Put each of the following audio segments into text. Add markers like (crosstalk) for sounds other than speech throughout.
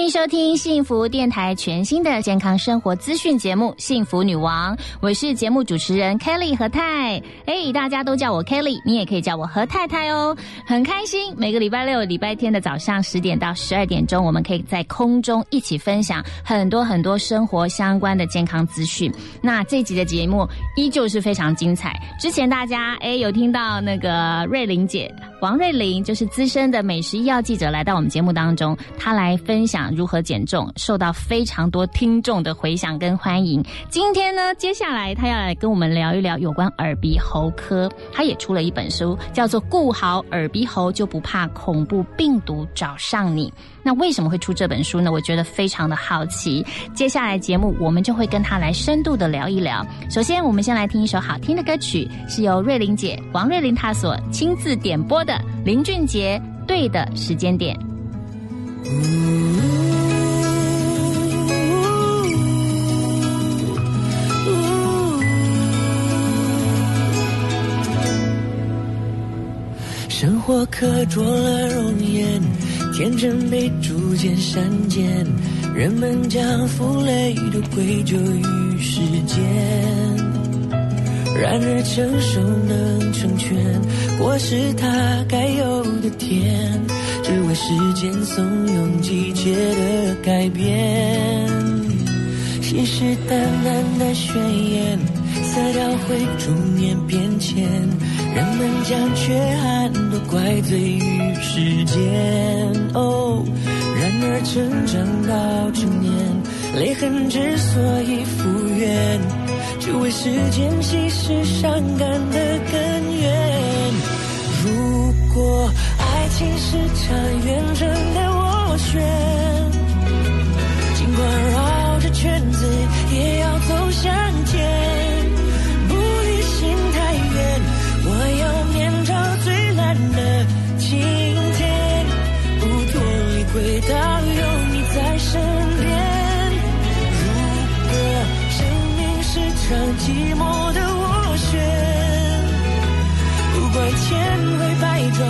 欢迎收听幸福电台全新的健康生活资讯节目《幸福女王》，我是节目主持人 Kelly 何太。哎，大家都叫我 Kelly，你也可以叫我何太太哦。很开心，每个礼拜六、礼拜天的早上十点到十二点钟，我们可以在空中一起分享很多很多生活相关的健康资讯。那这集的节目依旧是非常精彩。之前大家哎有听到那个瑞玲姐王瑞玲，就是资深的美食医药记者，来到我们节目当中，她来分享。如何减重，受到非常多听众的回响跟欢迎。今天呢，接下来他要来跟我们聊一聊有关耳鼻喉科。他也出了一本书，叫做《顾好耳鼻喉就不怕恐怖病毒找上你》。那为什么会出这本书呢？我觉得非常的好奇。接下来节目我们就会跟他来深度的聊一聊。首先，我们先来听一首好听的歌曲，是由瑞玲姐王瑞玲她所亲自点播的林俊杰《对的时间点》。生活刻着了容颜，天真被逐渐删减，人们将负累都归咎于时间。然而成熟能成全，果实它该有的甜，只为时间怂恿季节的改变。信誓旦旦的宣言，色调会逐年变迁。人们将缺憾都怪罪于时间，哦，然而成长到成年，泪痕之所以复原，只为时间稀释伤感的根源。如果爱情是场远征的斡旋，尽管绕着圈子，也要走向前。到有你在身边。如果生命是场寂寞的斡旋，不管千回百转，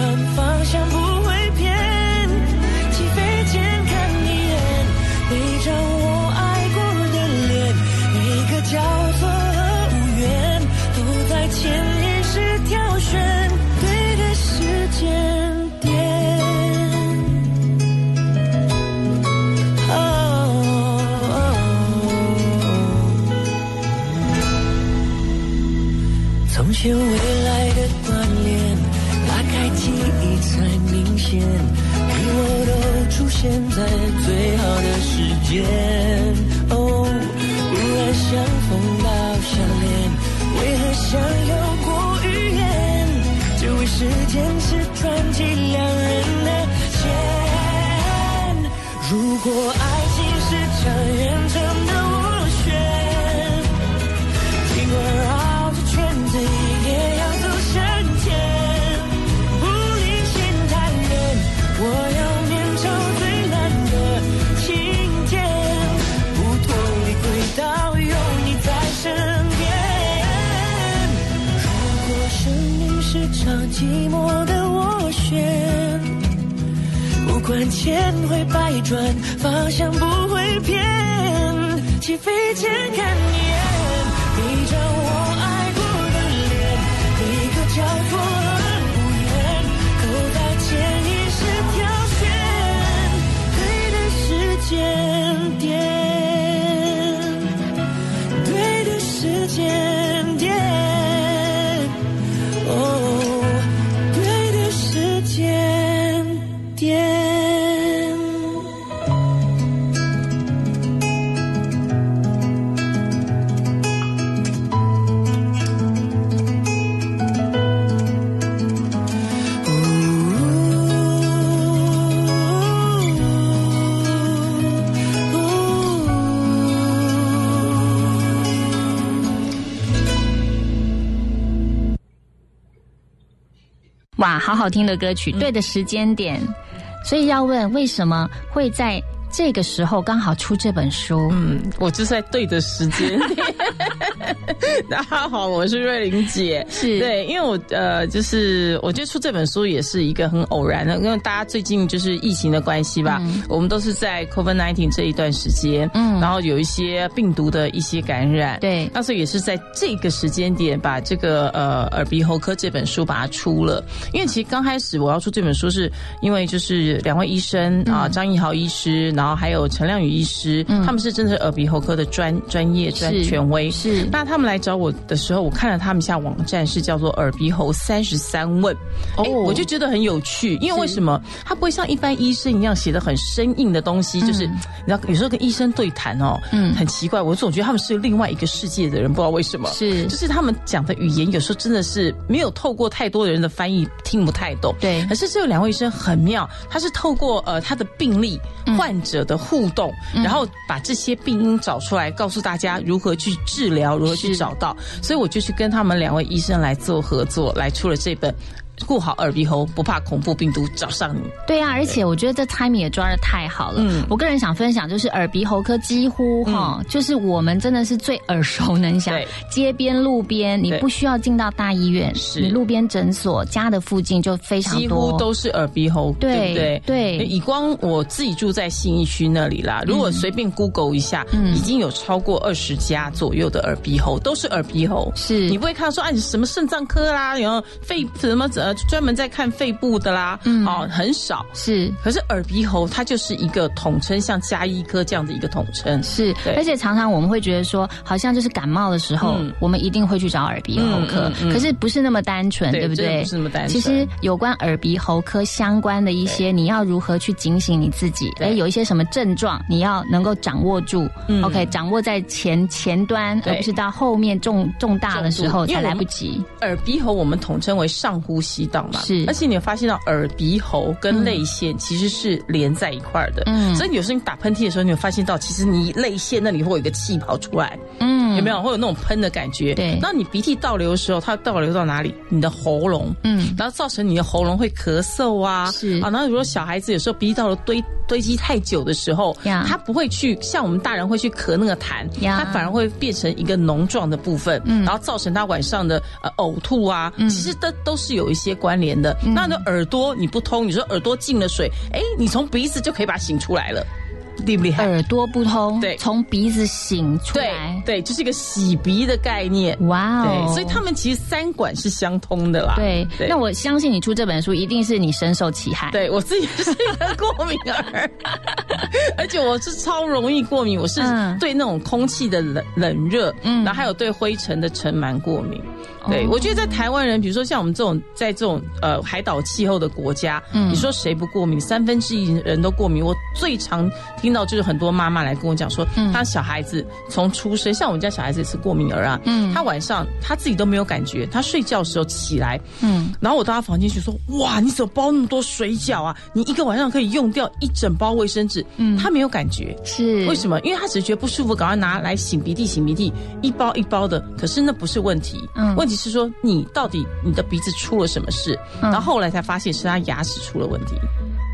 前未来的锻炼，拉开记忆才明显，你我都出现在最好的时间。哦，忽然相逢到相恋，为何想有过语言？只为时间是传奇两人的线。如果爱寂寞的我选。不管千回百转，方向不会变。起飞前看一眼，闭张我爱过的脸，一个交错的无言，口袋潜意识挑选，对的时间。哇，好好听的歌曲，对的时间点，所以要问为什么会在这个时候刚好出这本书？嗯，我就在对的时间点。(laughs) (laughs) 大家好，我是瑞玲姐。是。对，因为我呃，就是我觉得出这本书也是一个很偶然的，因为大家最近就是疫情的关系吧，我们都是在 COVID nineteen 这一段时间，嗯，然后有一些病毒的一些感染，对，那所以也是在这个时间点把这个呃耳鼻喉科这本书把它出了。因为其实刚开始我要出这本书，是因为就是两位医生啊，张义豪医师，然后还有陈亮宇医师，他们是真的是耳鼻喉科的专专业专权威，是。那他们来找我的时候，我看了他们一下网站是叫做“耳鼻喉三十三问”，哦哦，我就觉得很有趣，因为为什么？他不会像一般医生一样写的很生硬的东西？就是你知道，有时候跟医生对谈哦，嗯。嗯，很奇怪，我总觉得他们是另外一个世界的人，不知道为什么。是。就是他们讲的语言有时候真的是没有透过太多的人的翻译听不太懂。对。可是这两位医生很妙，他是透过呃他的病例、患者的互动，然后把这些病因找出来，告诉大家如何去治疗，如何去是找到。所以我就去跟他们两位医生来做合作，来出了这本。顾好耳鼻喉，不怕恐怖病毒找上你。对啊，而且我觉得这 timing 也抓的太好了。嗯。我个人想分享，就是耳鼻喉科几乎哈、就是我们真的是最耳熟能详。对，街边路边，你不需要进到大医院，是。你路边诊所、家的附近就非常几多，乎都是耳鼻喉，对对不对？对。以光我自己住在信义区那里啦，如果随便 Google 一下，嗯。已经有超过二十家左右的耳鼻喉，都是耳鼻喉。是。你不会看到说，啊，你什么肾脏科啦，然后肺什么呃专门在看肺部的啦，嗯。哦，很少。是。可是耳鼻喉它就是一个统称，像加医科这样的一个统称。是，而且常常我们会觉得说，好像就是感冒的时候，嗯。我们一定会去找耳鼻喉科，嗯嗯嗯。可是不是那么单纯，对对不对？不是那么单纯。其实有关耳鼻喉科相关的一些，你要如何去警醒你自己？对。哎，有一些什么症状，你要能够掌握住、嗯。O k 掌握在前前端，而不是到后面重重大的时候才来不及。耳鼻喉我们统称为上呼吸道嘛，是。而且你有发现到耳鼻喉跟泪腺其实是连在一块儿的，嗯。所以有时候你打喷嚏的时候，你有发现到其实你泪腺那里会有一个气泡出来，嗯有没有？会有那种喷的感觉？对。那你鼻涕倒流的时候，它倒流到哪里？你的喉咙，嗯。然后造成你的喉咙会咳嗽啊，是。啊，然后如果小孩子有时候鼻涕倒流堆堆积太久的时候，呀。他不会去像我们大人会去咳那个痰，呀。它反而会变成一个脓状的部分，嗯。然后造成他晚上的呃呕吐啊，其实都都是有一些关联的。那你的耳朵你不通，你说耳朵进了水，哎，你从鼻子就可以把它醒出来了，厉不厉害？耳朵不通，对从鼻子醒出对来，对，就是一个洗鼻的概念。哇哦对，，所以他们其实三管是相通的啦。对，那我相信你出这本书一定是你深受其害。对我自己是一个过敏儿，(laughs) 而且我是超容易过敏，我是嗯对那种空气的冷冷热，嗯然后还有对灰尘的尘螨过敏。对，哦我觉得在台湾人，比如说像我们这种在这种呃海岛气候的国家，嗯你说谁不过敏？三分之一人都过敏。我最常听到就是很多妈妈来跟我讲说，嗯她小孩子从出生，像我们家小孩子也是过敏儿啊，嗯他晚上他自己都没有感觉，他睡觉的时候起来，嗯，然后我到他房间去说：“哇，你怎么包那么多水饺啊？你一个晚上可以用掉一整包卫生纸。”嗯，他没有感觉，是为什么？因为他只是觉得不舒服，赶快拿来擤鼻涕，擤鼻涕，一包一包的。可是那不是问题，嗯问题是说你到底你的鼻子出了什么事？嗯然后后来才发现是他牙齿出了问题，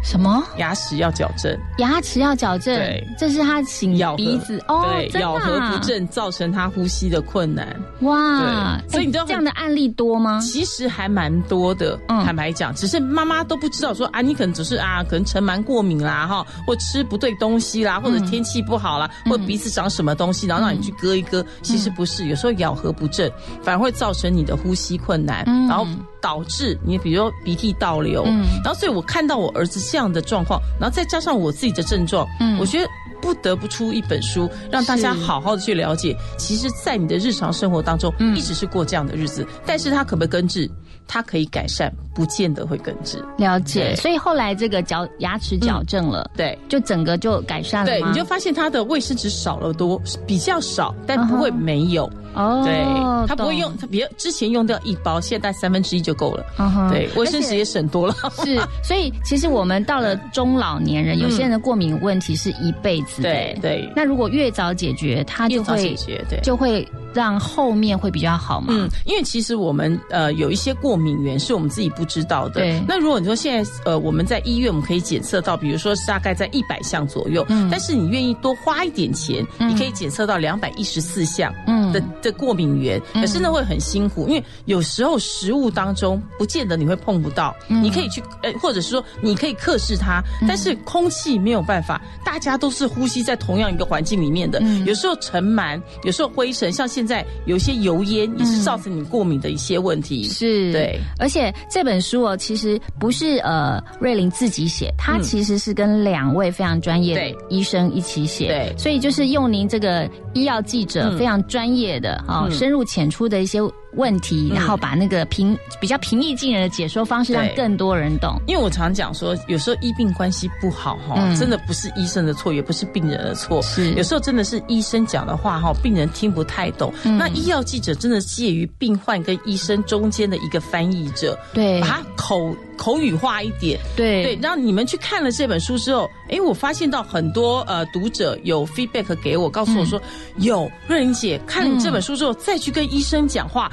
什么？牙齿要矫正，牙齿要矫正对，这是他擤咬鼻子。哦，对，啊。咬合不正造成他呼吸的困难。哇！对。所以你知道哎这样的案例多吗？其实还蛮多的，嗯坦白讲，只是妈妈都不知道说啊，你可能只是啊，可能尘螨过敏啦，哈，或吃不对东西啦，或者天气不好啦，或者鼻子长什么东西，然后让你去割一割，其实不是，有时候咬合不正，反而会造成你的呼吸困难，嗯。然后导致你比如说鼻涕倒流，嗯。然后所以我看到我儿子这样的状况，然后再加上我自己的症状，嗯我觉得。不得不出一本书，让大家好好的去了解。其实，在你的日常生活当中，嗯一直是过这样的日子，但是它可不可以根治？它可以改善，不见得会根治。了解，所以后来这个矫牙齿矫正了，对就整个就改善了对，你就发现它的卫生纸少了多，比较少，但不会没有。哦，对，他不会用，他比之前用掉一包，现在三分之一就够了。嗯对，卫生纸也省多了。是，所以其实我们到了中老年人，有些人的过敏问题是一辈子的。对对那如果越早解决，他就会解决对就会让后面会比较好嘛？嗯，因为其实我们呃有一些过敏源是我们自己不知道的。对那如果你说现在呃我们在医院我们可以检测到，比如说是大概在一百项左右，嗯但是你愿意多花一点钱，嗯你可以检测到两百一十四项。嗯的的过敏源，嗯。可是那会很辛苦，因为有时候食物当中不见得你会碰不到，嗯。你可以去呃，或者是说你可以克制它，但是空气没有办法，大家都是呼吸在同样一个环境里面的，嗯。有时候尘螨，有时候灰尘，像现在有一些油烟也是造成你过敏的一些问题。是，对，而且这本书哦，其实不是呃瑞林自己写，它嗯。其实是跟两位非常专业的医生一起写，对。所以就是用您这个医药记者嗯。非常专业的啊、嗯。深入浅出的一些问题，嗯。然后把那个平比较平易近人的解说方式，让更多人懂。因为我常讲说，有时候医病关系不好哈，嗯。真的不是医生的错，也不是病人的错，是。有时候真的是医生讲的话哈，病人听不太懂。嗯。那医药记者真的介于病患跟医生中间的一个翻译者，对。把它口口语化一点，对。对，让你们去看了这本书之后，诶，我发现到很多呃读者有 feedback 给我，告诉我说，嗯。有瑞玲姐看了你这本书之后，再去跟医生讲话，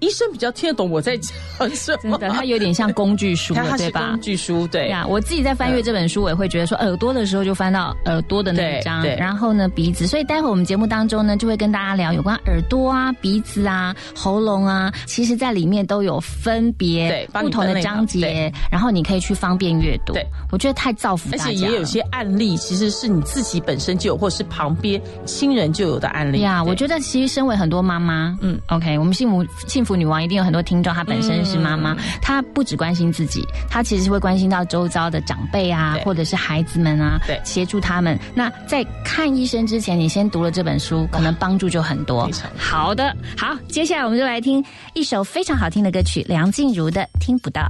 医生比较听得懂我在讲什么。真的，它有点像工具书 (laughs) 对吧工？具书，对对啊，我自己在翻阅这本书，我也会觉得说，耳朵的时候就翻到耳朵的那一对章，对然后呢鼻子，所以待会我们节目当中呢，就会跟大家聊有关耳朵啊、鼻子啊、喉咙啊，其实在里面都有分别对不同的章节，然后你可以去方便阅读。对，我觉得太造福而大家而。且也有些案例，其实是你自己本身就有，或是旁边亲人就有的案例。呀我觉得其实身为很多妈妈，嗯嗯，OK，我们幸福幸福女王一定有很多听众，她本身是妈妈，嗯她不只关心自己，她其实会关心到周遭的长辈啊，或者是孩子们啊，对协助他们。那在看医生之前，你先读了这本书，可能帮助就很多。(laughs) 好的，好，接下来我们就来听一首非常好听的歌曲，梁静茹的《听不到》。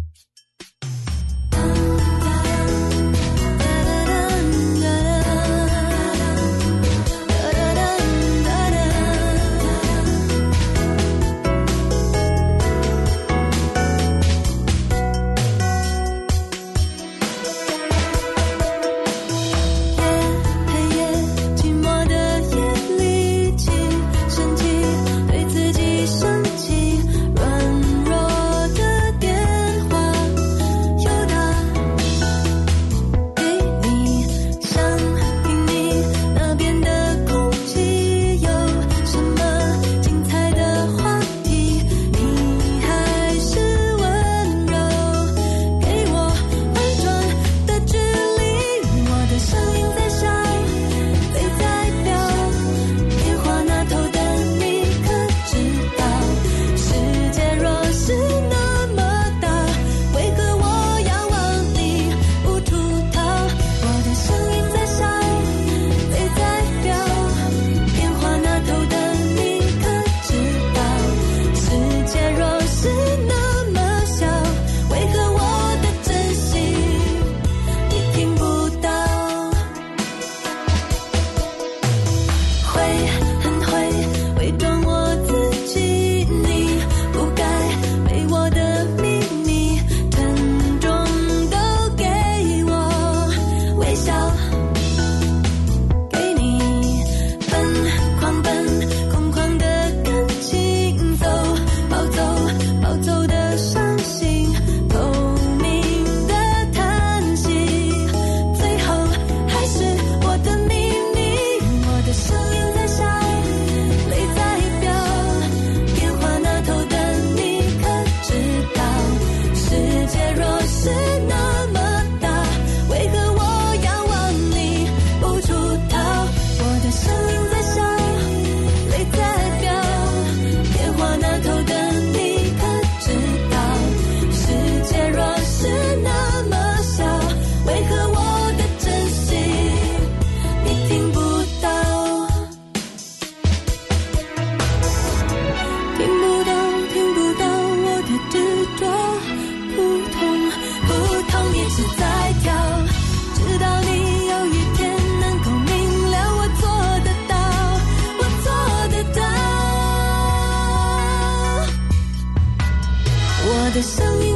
的声音。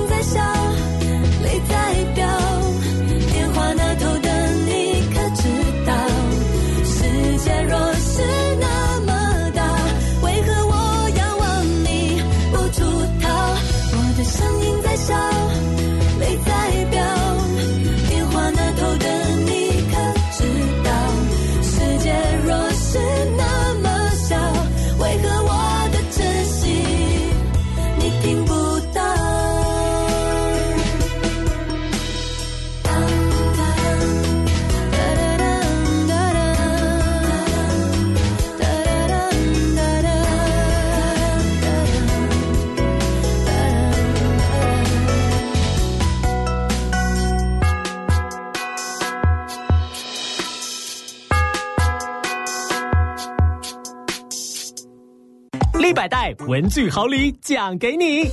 文具好礼奖给你。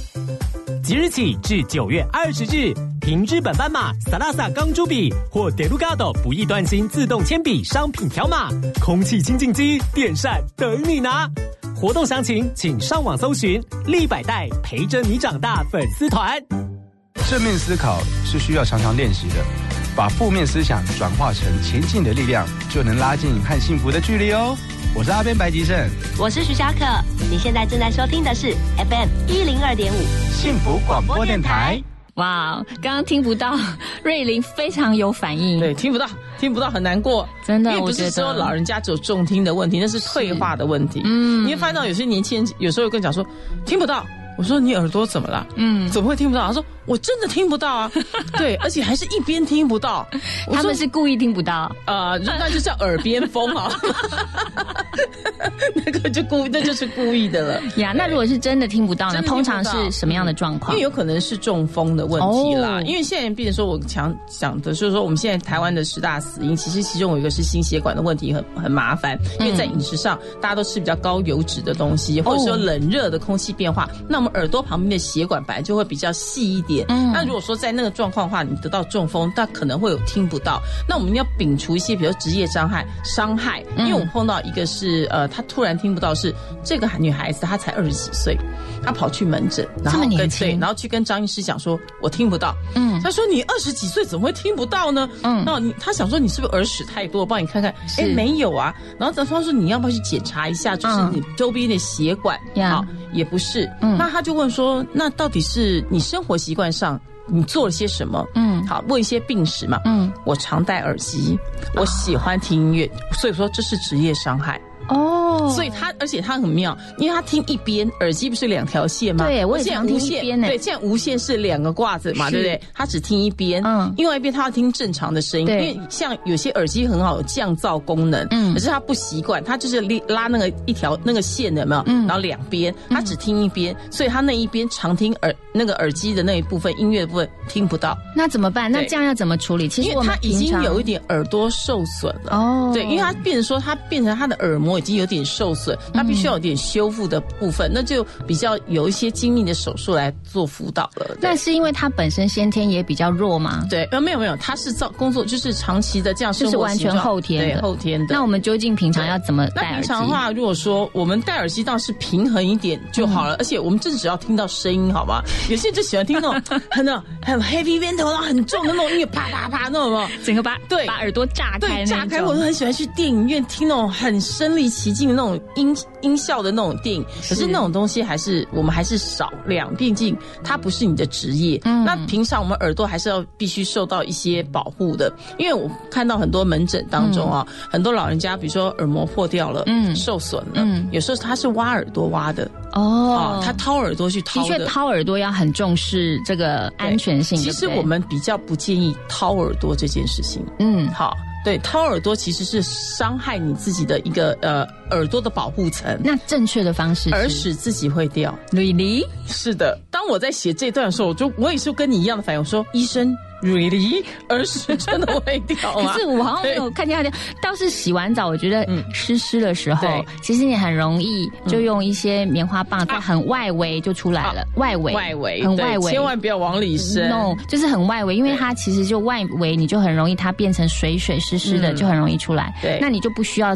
即日起至九月二十日，凭日本斑马、萨拉萨钢珠笔或 Delgado 不易断芯自动铅笔商品条码，空气清净机、电扇等你拿。活动详情请上网搜寻“立百代陪着你长大”粉丝团。正面思考是需要常常练习的，把负面思想转化成前进的力量，就能拉近和幸福的距离哦。我是阿边白吉胜，我是徐小可，你现在正在收听的是 FM 一零二点五幸福广播电台。哇，刚刚听不到，瑞玲非常有反应。对，听不到，听不到，很难过。真的因为不是说老人家只有重听的问题，那是退化的问题。嗯你会发现到有些年轻人有时候会跟你讲说听不到。我说你耳朵怎么了？嗯，怎么会听不到？他说我真的听不到啊。(laughs) 对，而且还是一边听不到。他们是故意听不到。呃，那就叫耳边风啊。(laughs) 那个就故，那就是故意的了。呀，那如果是真的听不到呢？真的听不到通常是什么样的状况因为？有可能是中风的问题啦。哦因为现在，比如说我强想的就是说，我们现在台湾的十大死因，其实其中有一个是心血管的问题，很很麻烦。因为在饮食上，大家都吃比较高油脂的东西，或者说冷热的空气变化，那我们耳朵旁边的血管本来就会比较细一点。嗯。那如果说在那个状况的话，你得到中风，但可能会有听不到。那我们要摒除一些，比如职业伤害伤害，因为我碰到一个是呃，他突然听不到是这个女孩子，她才二十几岁，她跑去门诊，然后这么年跟对，然后去跟张医师讲说，我听不到。嗯他说你二十几岁怎么会听不到呢？嗯那你他想说你是不是耳屎太多？我帮你看看，哎，没有啊。然后他说你要不要去检查一下，就是嗯你周边的血管？呀好，也不是。嗯那他就问说，那到底是你生活习惯上你做了些什么？嗯好，问一些病史嘛。嗯，我常戴耳机，我喜欢听音乐，所以说这是职业伤害。哦，所以他，而且他很妙，因为他听一边，耳机不是两条线吗？对我也现在常听无线一边呢对，现在无线是两个挂子嘛，对不对？他只听一边，嗯另外一边他要听正常的声音，因为像有些耳机很好有降噪功能，嗯可是他不习惯，他就是拉拉那个一条那个线的有没有？嗯然后两边他只听一边，所以他那一边常听耳那个耳机的那一部分音乐部分听不到，那怎么办？那这样要怎么处理？其实他已经有一点耳朵受损了。哦，对，因为他变成说，他变成他的耳膜已经有点受损，它必须要有点修复的部分，那就比较有一些精密的手术来做辅导了。那是因为他本身先天也比较弱吗？对，呃，没有没有，他是造工作就是长期的这样生就是完全后天的对后天的。那我们究竟平常要怎么那戴耳机？平常的话，如果说我们戴耳机倒是平衡一点就好了，而且我们真的只要听到声音，好吧？有些人就喜欢听那种 (laughs) 很那种很 heavy metal，然后很重的那种音乐，啪啪啪那种。整个把对把耳朵炸开对，炸开，我都很喜欢去电影院听那种很身临其境的那种音音效的那种电影。可是那种东西还是我们还是少量，毕竟它不是你的职业。嗯那平常我们耳朵还是要必须受到一些保护的，因为我看到很多门诊当中啊，很多老人家，比如说耳膜破掉了，嗯受损了，嗯有时候他是挖耳朵挖的，哦啊，，他掏耳朵去掏的确掏耳朵要很重视这个安全性。其实我们比较不建议掏耳朵这件事情。嗯好，对，掏耳朵其实是伤害你自己的一个呃耳朵的保护层，那正确的方式是耳屎自己会掉。really 是的，当我在写这段的时候，我就我也是跟你一样的反应，我说医生 really 而是真的会掉吗？可是我好像没有看见它掉，倒是洗完澡，我觉得嗯。湿湿的时候对，其实你很容易就用一些棉花棒在很外围就出来了，外围外围很外围，千万不要往里伸。no，就是很外围，因为它其实就外围，你就很容易它变成水水湿湿的，嗯。就很容易出来。对。那你就不需要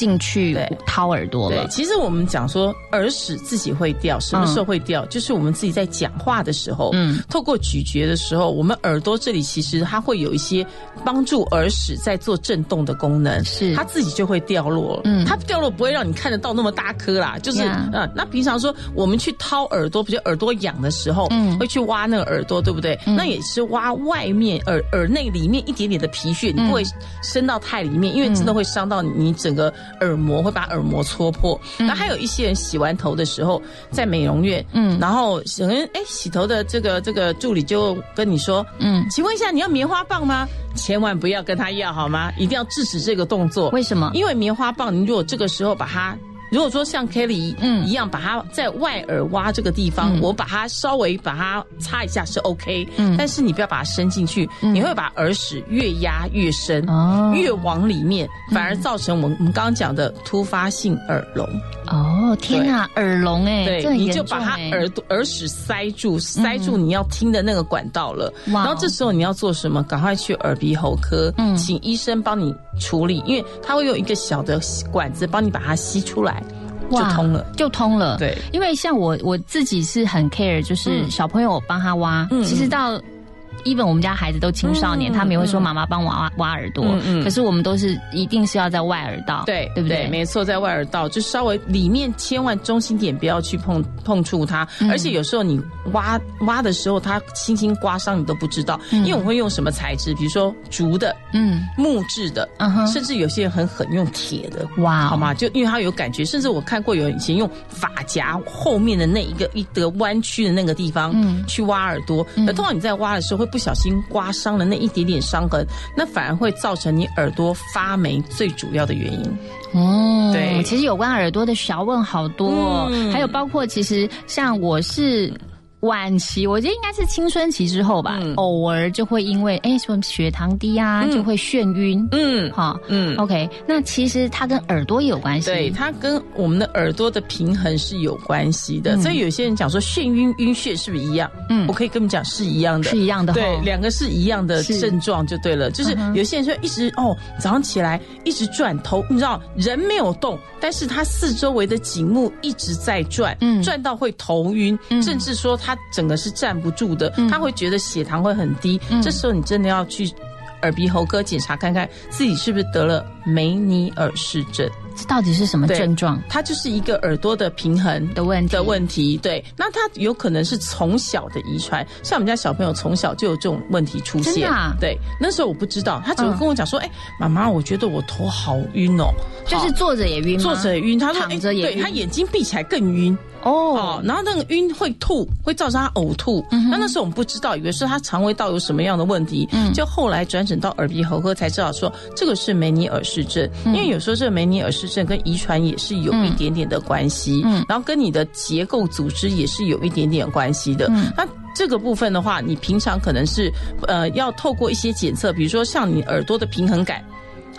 进去掏耳朵对了，。其实我们讲说耳屎自己会掉，什么时候会掉？就是我们自己在讲话的时候，嗯，透过咀嚼的时候，我们耳朵这里其实它会有一些帮助耳屎在做震动的功能，是。它自己就会掉落了。嗯。它掉落不会让你看得到那么大颗啦，就是呀嗯，那平常说我们去掏耳朵，比如耳朵痒的时候，嗯。会去挖那个耳朵，对不对？那也是挖外面耳耳内里面一点点的皮屑，你不会伸到太里面，因为真的会伤到你你整个耳膜，会把耳膜戳破。那还有一些人洗完头的时候，在美容院，嗯然后可能哎洗头的这个这个助理就跟你说，嗯，请问一下你要棉花棒吗？千万不要跟他要好吗？一定要制止这个动作。为什么？因为棉花棒，你如果这个时候把它如果说像 Kelly 嗯。一样，把它在外耳挖这个地方，嗯。我把它稍微把它擦一下是 OK，嗯。但是你不要把它伸进去，你会把耳屎越压越深，哦。越往里面，反而造成我们我们刚刚讲的突发性耳聋。哦，天哪，耳聋哎，这对，你就把它耳朵耳屎塞住，塞住你要听的那个管道了。然后这时候你要做什么？赶快去耳鼻喉科，嗯。请医生帮你处理，因为它会用一个小的管子帮你把它吸出来，就通了。就通了。对，因为像我我自己是很 care，就是嗯小朋友我帮他挖，嗯其实到。Even 我们家孩子都青少年，嗯他们也会说嗯妈妈帮我挖挖耳朵，嗯嗯可是我们都是一定是要在外耳道，对对不对？没错，在外耳道就稍微里面，千万中心点不要去碰碰触它。嗯而且有时候你挖挖的时候，它轻轻刮伤你都不知道，因为我会用什么材质，比如说竹的、嗯木质的，嗯哼，甚至有些人很狠用铁的。哇哦，好吗？就因为它有感觉，甚至我看过有人以前用发夹后面的那一个一个弯曲的那个地方，嗯去挖耳朵。那通常你在挖的时候会不小心刮伤了那一点点伤痕，那反而会造成你耳朵发霉最主要的原因。哦，对其实有关耳朵的小问好多、哦，嗯还有包括其实像我是。晚期，我觉得应该是青春期之后吧，嗯。偶尔就会因为哎什么血糖低啊，嗯。就会眩晕，嗯哈、嗯。OK，那其实它跟耳朵也有关系，对，它跟我们的耳朵的平衡是有关系的，嗯。所以有些人讲说眩晕、晕眩是不是一样？嗯。我可以跟你们讲是一样的，是一样的哈，对，两个是一样的症状就对了。就是有些人说一直哦，早上起来一直转头，你知道人没有动，但是他四周围的景物一直在转，嗯。转到会头晕，嗯。甚至说他整个是站不住的，他会觉得血糖会很低。嗯这时候你真的要去耳鼻喉科检查看看自己是不是得了梅尼尔氏症。这到底是什么症状它就是一个耳朵的平衡的问题？的问题，对，那它有可能是从小的遗传，像我们家小朋友从小就有这种问题出现，对，那时候我不知道，他只会嗯跟我讲说，哎、妈妈，我觉得我头好晕哦，就是坐着也晕？坐着也晕，他说，哎躺着也晕对他眼睛闭起来更晕。哦哦，，然后那个晕会吐，会造成他呕吐。嗯那那时候我们不知道，以为是他肠胃道有什么样的问题。嗯就后来转诊到耳鼻喉科才知道说，这个是梅尼尔氏症。嗯因为有时候这个梅尼尔氏症跟遗传也是有一点点的关系，嗯然后跟你的结构组织也是有一点点关系的。嗯那这个部分的话，你平常可能是呃要透过一些检测，比如说像你耳朵的平衡感。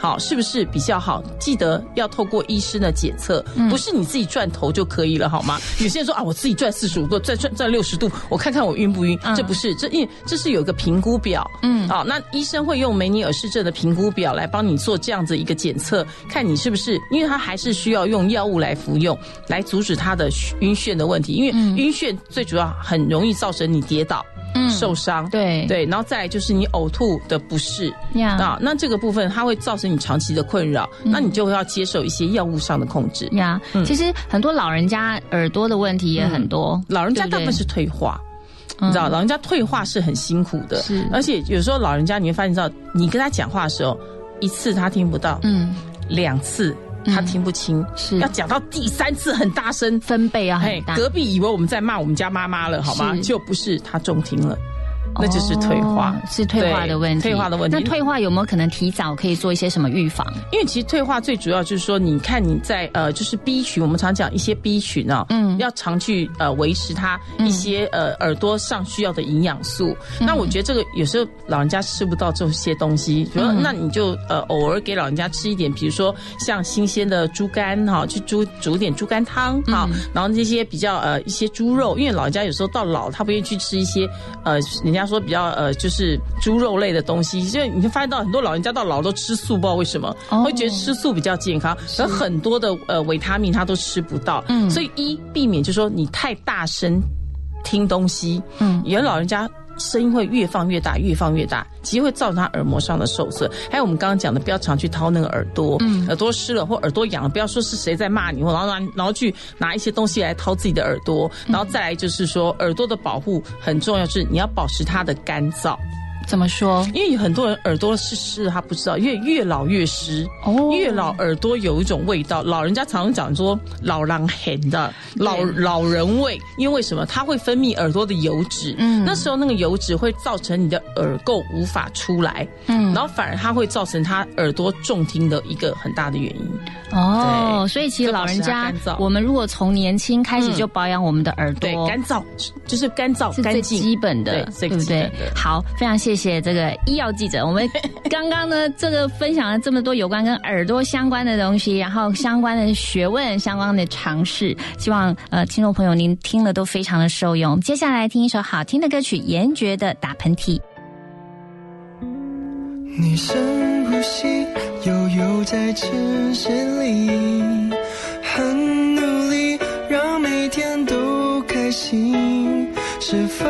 好，是不是比较好？记得要透过医生的检测，嗯。不是你自己转头就可以了，好吗？(laughs) 有些人说啊，我自己转四十五度，转转转六十度，我看看我晕不晕？嗯。这不是，这因为这是有一个评估表，嗯。啊，那医生会用梅尼尔氏症的评估表来帮你做这样子一个检测，看你是不是，因为他还是需要用药物来服用，来阻止他的晕眩的问题，因为晕眩最主要很容易造成你跌倒、嗯。受伤，对。对，然后再来就是你呕吐的不适。呀。啊，那这个部分它会造成你长期的困扰，那你就要接受一些药物上的控制。呀，嗯。其实很多老人家耳朵的问题也很多，老人家大部分是退化，嗯你知道，老人家退化是很辛苦的，是。而且有时候老人家你会发现，知道你跟他讲话的时候，一次他听不到，嗯，两次他听不清，是。要讲到第三次很大声，分贝啊嘿很，大，隔壁以为我们在骂我们家妈妈了，好吗？就不是他中听了。那就是退化哦，是退化的问题。退化的问题那退化有没有可能提早可以做一些什么预防？因为其实退化最主要就是说，你看你在呃，就是 B 群，我们常讲一些 B 群啊，嗯要常去呃维持它一些、呃耳朵上需要的营养素。嗯那我觉得这个有时候老人家吃不到这些东西，比如说、嗯那你就呃偶尔给老人家吃一点，比如说像新鲜的猪肝哈，去煮煮点猪肝汤哈，嗯然后这些比较呃一些猪肉，因为老人家有时候到老他不愿意去吃一些呃人家说比较呃就是猪肉类的东西，就你会发现到很多老人家到老都吃素，不知道为什么，哦。会觉得吃素比较健康，而很多的呃维他命他都吃不到，嗯。所以一避免就是说你太大声听东西，嗯。有的老人家。声音会越放越大，越放越大，其实会造成他耳膜上的受损。还有我们刚刚讲的，不要常去掏那个耳朵，嗯耳朵湿了或耳朵痒了，不要说是谁在骂你，或然后拿然后去拿一些东西来掏自己的耳朵。然后再来就是说，耳朵的保护很重要，是你要保持它的干燥。怎么说？因为有很多人耳朵是湿的，他不知道，因为越老越湿，哦越老耳朵有一种味道。老人家常常讲说老狼很的老老人味，因为为什么？它会分泌耳朵的油脂，嗯那时候那个油脂会造成你的耳垢无法出来，嗯然后反而它会造成他耳朵重听的一个很大的原因。哦，对所以其实老人家我们如果从年轻开始就保养我们的耳朵，对，干燥就是干燥是最干净，基本的，对对不对？好，非常谢谢这个医药记者。我们 (laughs) 刚刚呢，这个分享了这么多有关跟耳朵相关的东西，然后相关的学问、相关的尝试，希望呃听众朋友您听了都非常的受用。接下来听一首好听的歌曲，严爵的《打喷嚏》。你深呼吸，悠悠在城市里，很努力让每天都开心。是否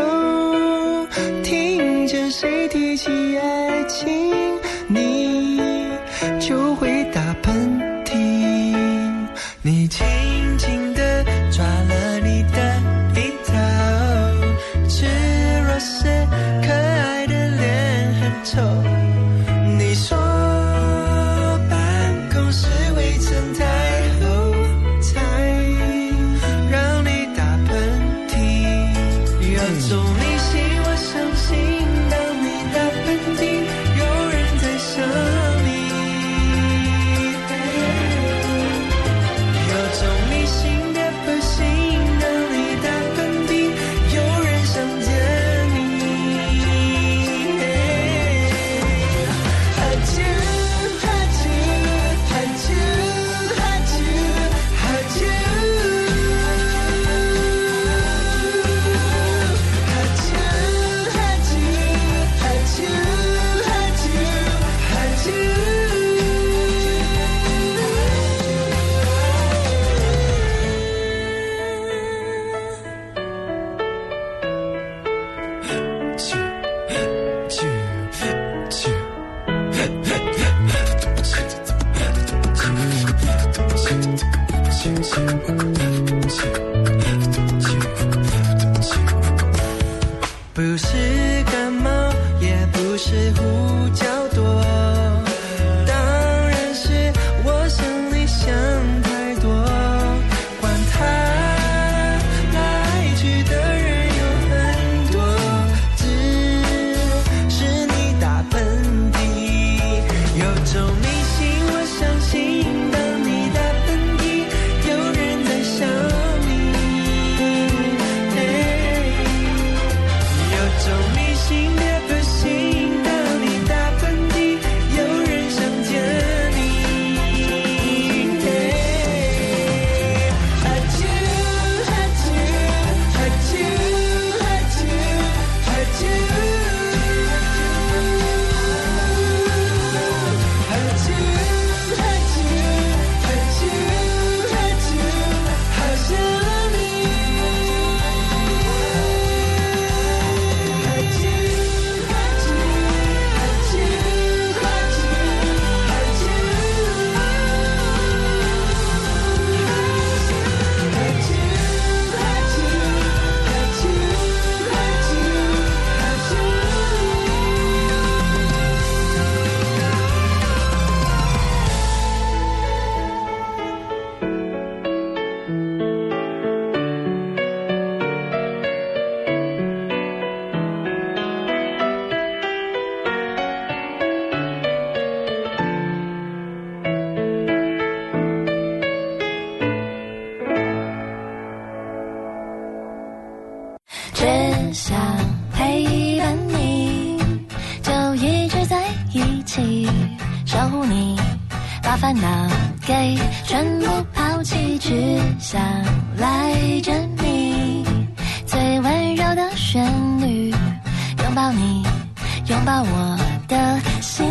的心。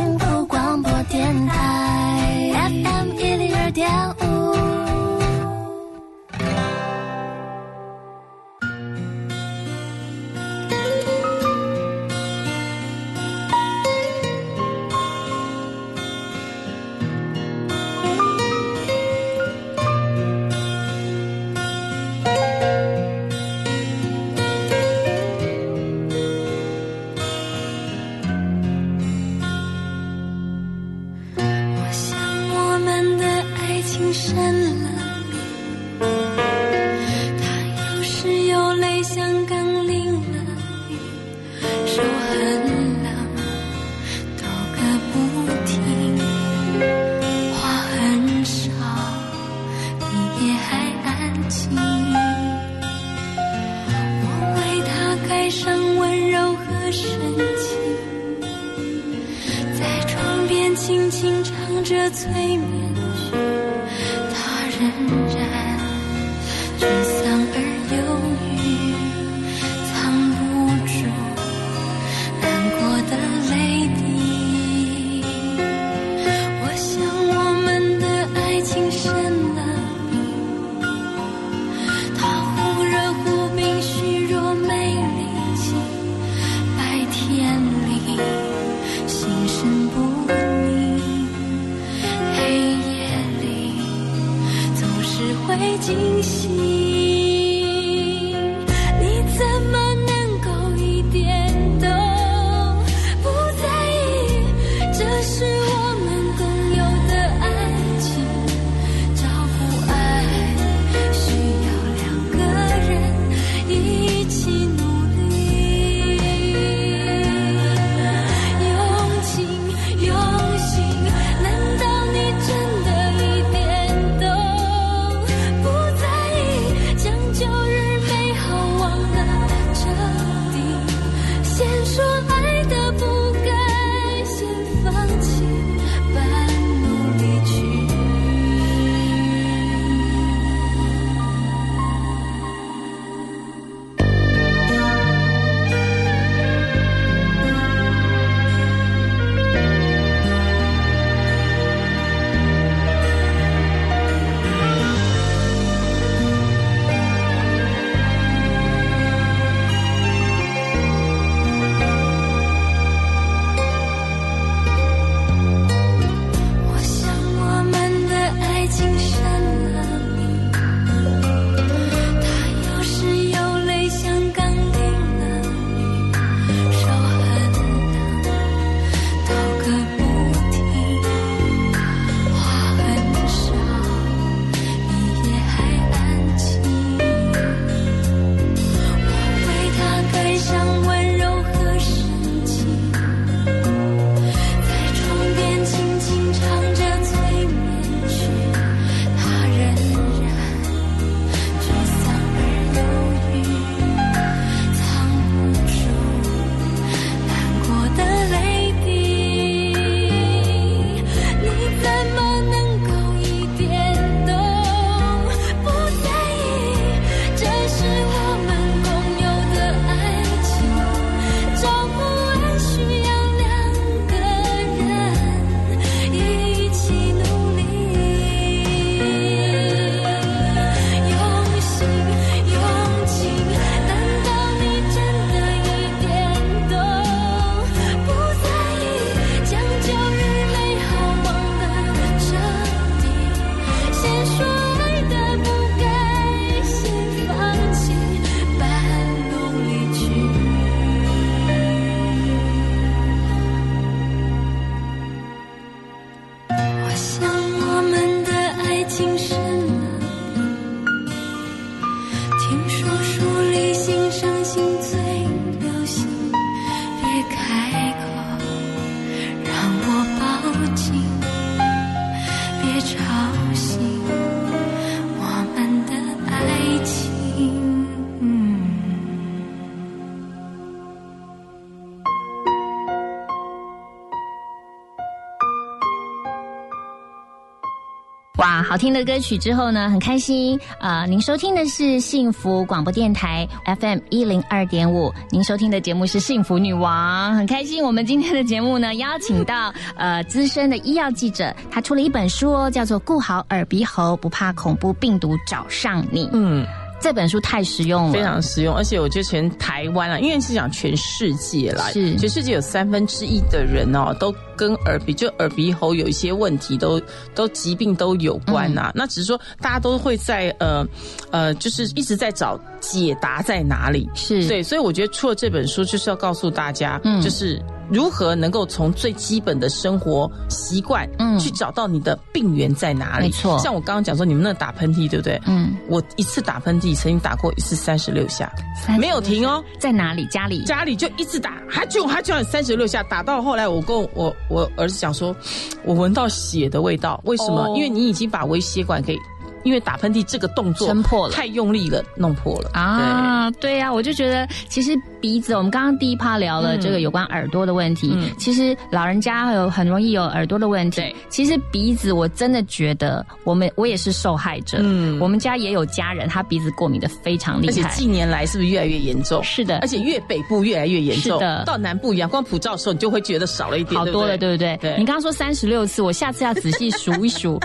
好听的歌曲之后呢，很开心。呃，您收听的是幸福广播电台 FM 一零二点五，您收听的节目是幸福女王，很开心。我们今天的节目呢，邀请到呃资深的医药记者，他出了一本书哦，叫做《顾好耳鼻喉，不怕恐怖病毒找上你》。嗯，这本书太实用了，非常实用，而且我觉得全台湾啊，因为是讲全世界啦，是。全世界有三分之一的人哦，都跟耳鼻就耳鼻喉有一些问题，都都疾病都有关呐、那只是说大家都会在呃呃，就是一直在找解答在哪里。是。对，所以我觉得出了这本书就是要告诉大家，嗯。就是如何能够从最基本的生活习惯，嗯去找到你的病源在哪里？没错像我刚刚讲说，你们那打喷嚏，对不对？嗯，我一次打喷嚏曾经打过一次三十六下，36没有停哦。在哪里？家里？家里就一直打，哈就哈啾三十六下，打到后来我跟我我儿子讲说，我闻到血的味道，为什么？哦因为你已经把微血管给，因为打喷嚏这个动作撑破了太用力了，弄破了啊，对呀、我就觉得其实鼻子，我们刚刚第一趴聊了嗯这个有关耳朵的问题，嗯其实老人家有很容易有耳朵的问题对。其实鼻子，我真的觉得我们我也是受害者。嗯我们家也有家人，他鼻子过敏的非常厉害。而且近年来是不是越来越严重？是的而且越北部越来越严重，是的到南部阳光普照的时候，你就会觉得少了一点，好多了，对对不对？对你刚刚说三十六次，我下次要仔细数一数，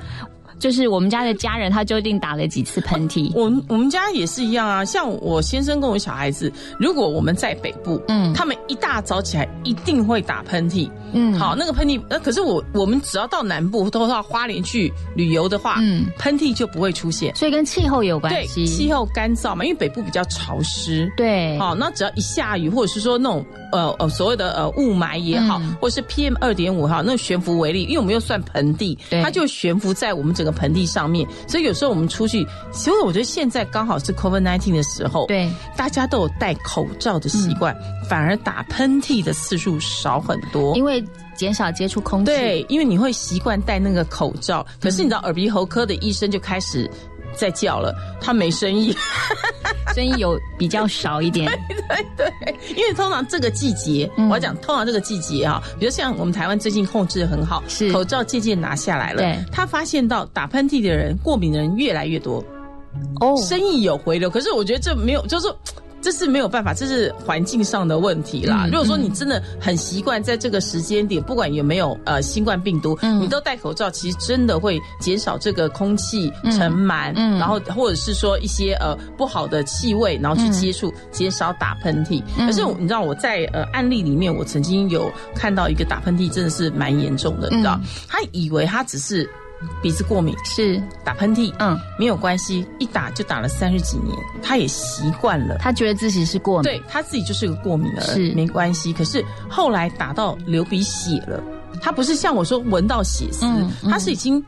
就是我们家的家人他究竟打了几次喷嚏？(laughs) 我们我们家也是一样啊，像我先生跟我小孩子，如果我们在北部，嗯他们一大早起来一定会打喷嚏，嗯好，那个喷嚏，呃，可是我我们只要到南部，都到花莲去旅游的话，嗯喷嚏就不会出现。所以跟气候有关对，系。气候干燥嘛，因为北部比较潮湿。对，好，那只要一下雨，或者是说那种呃呃所谓的呃雾霾也好，嗯或是 PM 二点五哈，那悬浮为例，因为我们又算盆地，对它就悬浮在我们整个盆地上面，所以有时候我们出去，其实我觉得现在刚好是 COVID nineteen 的时候，对，大家都有戴口罩的习惯，反而打喷嚏的次数少很多，因为减少接触空气。对，因为你会习惯戴那个口罩，可是你知道耳鼻喉科的医生就开始在叫了，他没生意。(laughs) 生意有比较少一点。对对对，因为通常这个季节，嗯我要讲通常这个季节啊，比如像我们台湾最近控制的很好，是口罩渐渐拿下来了，对他发现到打喷嚏的人、过敏的人越来越多，哦，生意有回流，可是我觉得这没有，就是说。这是没有办法，这是环境上的问题啦。嗯如果说你真的很习惯在这个时间点，不管有没有呃新冠病毒，嗯。你都戴口罩，其实真的会减少这个空气尘螨，嗯然后或者是说一些呃不好的气味，然后去接触，减少打喷嚏。嗯。可是你知道我在呃案例里面，我曾经有看到一个打喷嚏真的是蛮严重的，你知道，他以为他只是鼻子过敏，是，打喷嚏，嗯，没有关系，一打就打了三十几年，他也习惯了。他觉得自己是过敏。对他自己就是个过敏儿，是没关系。可是后来打到流鼻血了，他不是像我说闻到血丝，嗯嗯他是已经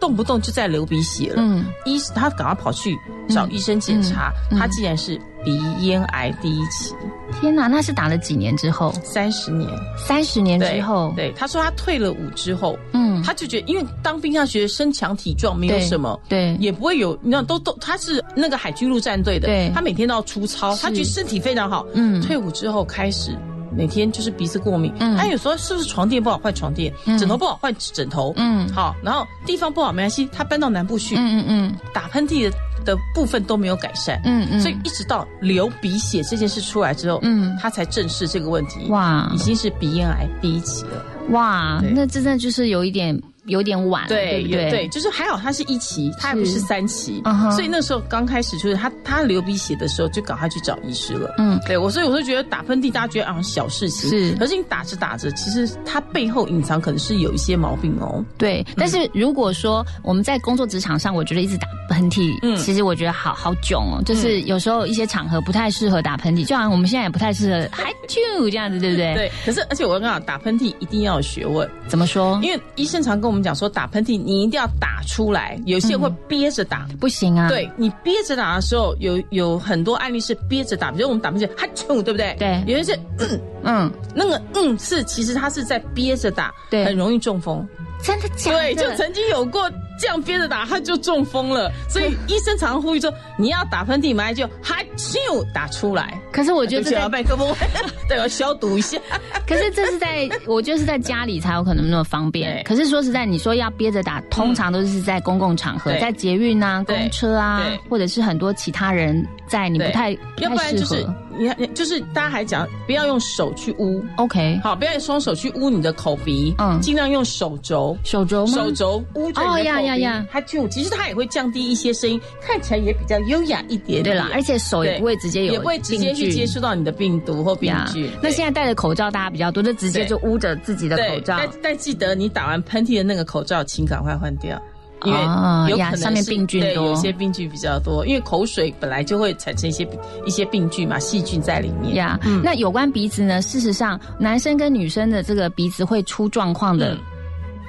动不动就在流鼻血了。嗯，医他赶快跑去找医生检查，嗯嗯他竟然是鼻咽癌第一期，天哪，那是打了几年之后？三十年三十年之后。对，他说他退了伍之后，嗯，他就觉得，因为当兵他觉得身强体壮，没有什么。对，也不会有，你知道，都都他是那个海军陆战队的，对他每天都要出操，他觉得身体非常好。嗯退伍之后开始每天就是鼻子过敏，嗯。他有时候是不是床垫不好换床垫，嗯。枕头不好换枕头，嗯。好，然后地方不好没关系，他搬到南部去，嗯嗯嗯。打喷嚏的的部分都没有改善，嗯嗯，所以一直到流鼻血这件事出来之后，嗯。他才正视这个问题，哇。已经是鼻咽癌第一期了。哇，那真的就是有一点有点晚了，对不对？对，就是还好他是一期，他还不是三期，所以那时候刚开始就是他他流鼻血的时候，就赶快去找医师了。嗯，对我，所以我就觉得打喷嚏，大家觉得啊小事情，是可是你打着打着，其实他背后隐藏可能是有一些毛病哦。对，但是如果说我们在工作职场上，我觉得一直打喷嚏，嗯其实我觉得好好囧哦。就是有时候一些场合不太适合打喷嚏，就好像我们现在也不太适合嗨啾这样子，对不对？，对，可是而且我跟你讲，打喷嚏一定要有学问，怎么说？因为医生常跟我们讲说，打喷嚏你一定要打出来，有些人会憋着打。不行啊。对你憋着打的时候，有有很多案例是憋着打，比如我们打喷嚏，哈啾，对不对？对有些是嗯，嗯，那个嗯是其实他是在憋着打，对很容易中风。真的假的？对，就曾经有过这样憋着打，他就中风了。所以医生常常呼吁说，你要打喷嚏，马上就哈啾打出来。可是我觉得这对不起啊在，麦克风，(laughs) 对，要消毒一下。(laughs) 可是这是在，我觉得是在家里才有可能那么方便。可是说实在，你说要憋着打，通常都是在公共场合，在捷运啊、公车啊，或者是很多其他人在，你不太要不然太适合。你看，就是大家还讲不要用手去捂，OK，好，不要用双手去捂你的口鼻，嗯尽量用手肘。手肘吗？手肘捂着你的口哦鼻，呀呀呀它就其实它也会降低一些声音，看起来也比较优雅一点点。对啦，而且手也不会直接有，也不会直接去接触到你的病毒或病呀菌。那现在戴着口罩大家比较多，就直接就捂着自己的口，罩。但但记得你打完喷嚏的那个口罩，请赶快换掉。因为哦有可能是、呀上面病菌多对有些病菌比较多，因为口水本来就会产生一些一些病菌嘛，细菌在里面。呀嗯那有关鼻子呢？事实上，男生跟女生的这个鼻子会出状况的嗯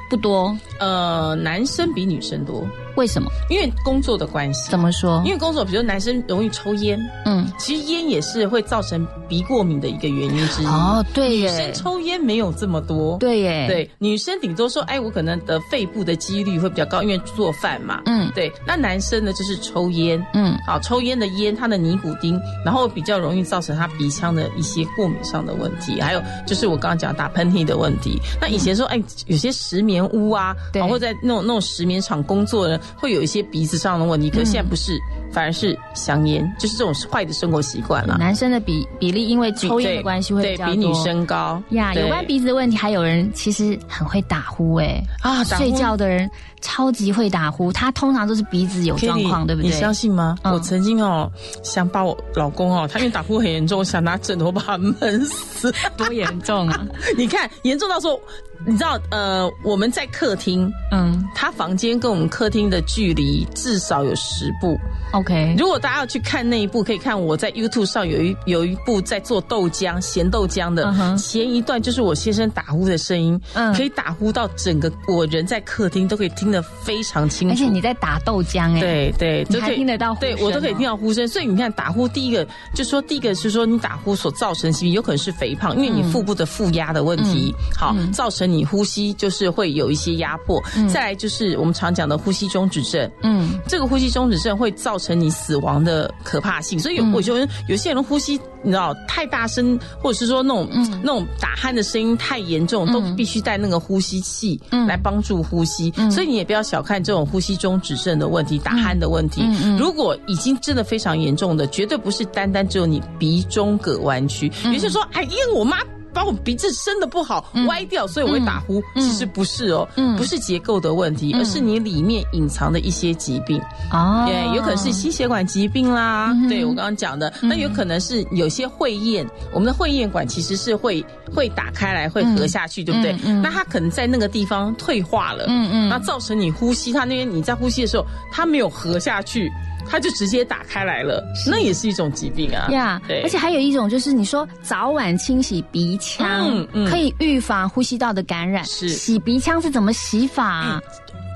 不多，呃，男生比女生多，为什么？因为工作的关系。怎么说？因为工作，比如男生容易抽烟，嗯，其实烟也是会造成鼻过敏的一个原因之一。哦，对女，生抽烟没有这么多，对耶，，对，女生顶多说，哎，我可能得肺部的几率会比较高，因为做饭嘛。嗯对，那男生呢就是抽烟，嗯，好，抽烟的烟，它的尼古丁，然后比较容易造成他鼻腔的一些过敏上的问题，还有就是我刚刚讲打喷嚏的问题。那以前说，哎，有些石棉屋啊，对啊或者在那种那种石棉厂工作的人，会有一些鼻子上的问题，可是现在不是，反而是香烟，就是这种坏的生活习惯了。男生的比比例因为抽烟的关系会对比女生高呀。对有关鼻子的问题，还有人其实很会打呼哎，啊，睡觉的人超级会打呼，他通常都是鼻子有状况对不对？你相信吗？嗯我曾经哦，想把我老公哦，他因为打呼很严重，我想拿枕头把他闷死。(laughs) 多严重啊？(laughs) 你看，严重到说，你知道，呃，我们在客厅，嗯他房间跟我们客厅的距离至少有十步。，OK，如果大家要去看那一部，可以看我在 YouTube 上有一有一部在做豆浆咸豆浆的前一段，就是我先生打呼的声音，嗯。可以打呼到整个我人在客厅都可以听得非常清楚。而且你在打豆浆哎，，对对，你就可以还听得到呼对我都可以哦听到呼声。所以你看，打呼第一个就说第一个是说你打呼所造成的疾病有可能是肥胖，因为你腹部的负压的问题，好造成你呼吸就是会有一些压迫。再来就是我们常讲的呼吸中止症，嗯。这个呼吸中止症会造成你死亡的可怕性，所以有嗯。我觉得有些人呼吸你知道太大声，或者是说那种、嗯。那种打鼾的声音太严重，都必须带那个呼吸器嗯。来帮助呼吸。所以你也不要小看这种呼吸中止症的问题、打鼾的问题。嗯如果已经真的非常严重的，绝对不是单单只有你鼻中隔弯曲，嗯。有些说哎，因为我妈。把我鼻子伸的不好，歪掉，所以我会打呼。其实不是哦，嗯。不是结构的问题，而是你里面隐藏的一些疾病。哦，对，有可能是心血管疾病啦，嗯对我刚刚讲的，那有可能是有些会厌，我们的会厌管其实是会会打开来，会合下去，对不对？那它可能在那个地方退化了，嗯嗯。那造成你呼吸，它那边你在呼吸的时候，它没有合下去。它就直接打开来了，那也是一种疾病啊。呀对，而且还有一种就是你说早晚清洗鼻腔，嗯嗯可以预防呼吸道的感染。是洗鼻腔是怎么洗法啊？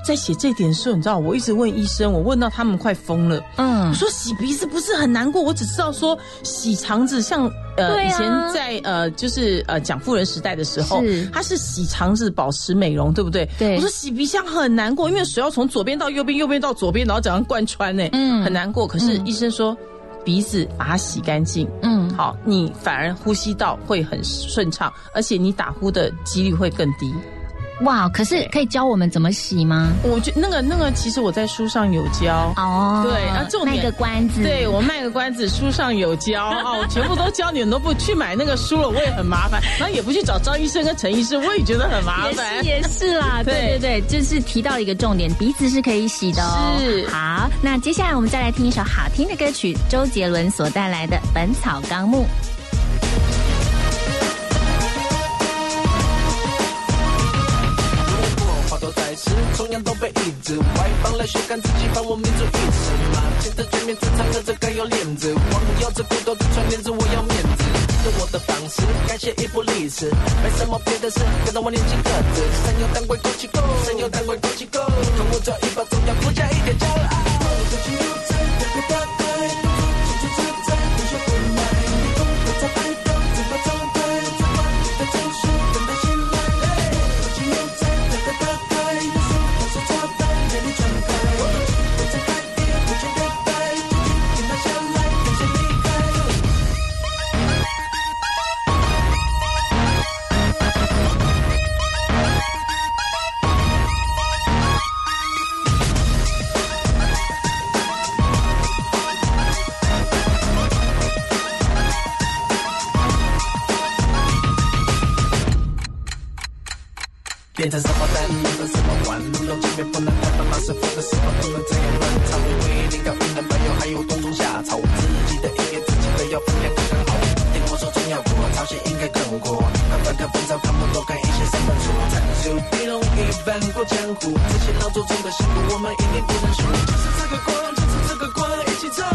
在写这点的时候，你知道，我一直问医生，我问到他们快疯了。嗯我说洗鼻子不是很难过，我只知道说洗肠子像，呃，啊以前在呃就是呃讲富人时代的时候是，它是洗肠子保持美容，对不对？对我说洗鼻腔很难过，因为水要从左边到右边，右边到左边，然后这样贯穿呢，嗯很难过。可是嗯医生说。鼻子把它洗干净，嗯，好，你反而呼吸道会很顺畅，而且你打呼的几率会更低。哇，可是可以教我们怎么洗吗？我觉得那个那个，其实我在书上有教。哦，对啊重点卖个关子，对我卖个关子，书上有教啊，我全部都教你们，都不去买那个书了，我也很麻烦，然后也不去找张医生跟陈医师，我也觉得很麻也烦是。也是啦，对对对对，就是提到了一个重点，鼻子是可以洗的哦。是好，那接下来我们再来听一首好听的歌曲，周杰伦所带来的《本草纲目》。样都被抑制。外放来血干自己把我民族意识吗，现在全面正常的这该有脸子，光耀着骨头的串联子，我要面子。用我的方式改写一部历史，没什么别的事，跟着我年轻个子，山有胆鬼过气 go，山有胆鬼过气 go，跟我这一把重要附加一点骄傲。变成什么蛋，变成什么碗，路到这边不能太慢，马师傅的时候不能这样乱唱。为灵感、云南白油，还有冬虫夏草，自己的音乐自己的要分量刚刚好。听我说中药锅，朝鲜应该更过。看翻看本草纲目，多看一些三本书，参数不容易翻过江湖，这些老祖宗的辛苦，我们一定不能输。就是这个光，就是这个光，一起走。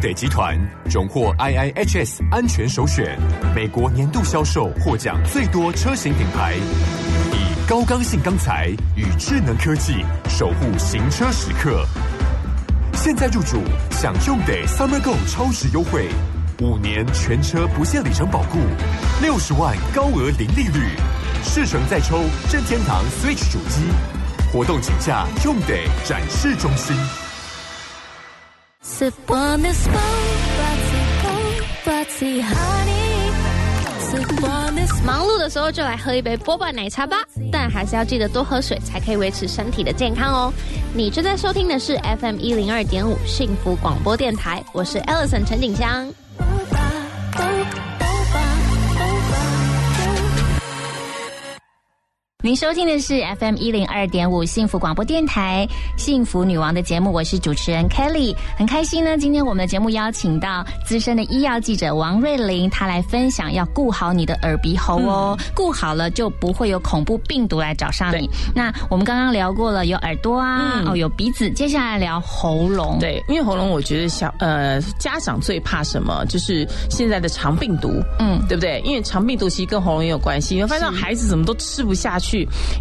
得集团荣获 IIHS 安全首选，美国年度销售获奖最多车型品牌，以高刚性钢材与智能科技守护行车时刻。现在入主享用得 Summer Go 超值优惠，五年全车不限里程保固，六十万高额零利率，试乘再抽任天堂 Switch 主机。活动请假用得展示中心。Sip on this bubbly honey. 忙碌的时候就来喝一杯波霸奶茶吧，但还是要记得多喝水，才可以维持身体的健康哦。你正在收听的是 FM 一零二点五幸福广播电台，我是 Ellison 陈景香。您收听的是 FM 一零二点五幸福广播电台幸福女王的节目，我是主持人 Kelly，很开心呢。今天我们的节目邀请到资深的医药记者王瑞玲，她来分享要顾好你的耳鼻喉哦，顾好了就不会有恐怖病毒来找上你。那我们刚刚聊过了，有耳朵啊，哦有鼻子，接下来聊喉咙。对，因为喉咙，我觉得小呃家长最怕什么？就是现在的肠病毒，嗯，对不对？因为肠病毒其实跟喉咙也有关系。你会发现孩子怎么都吃不下去，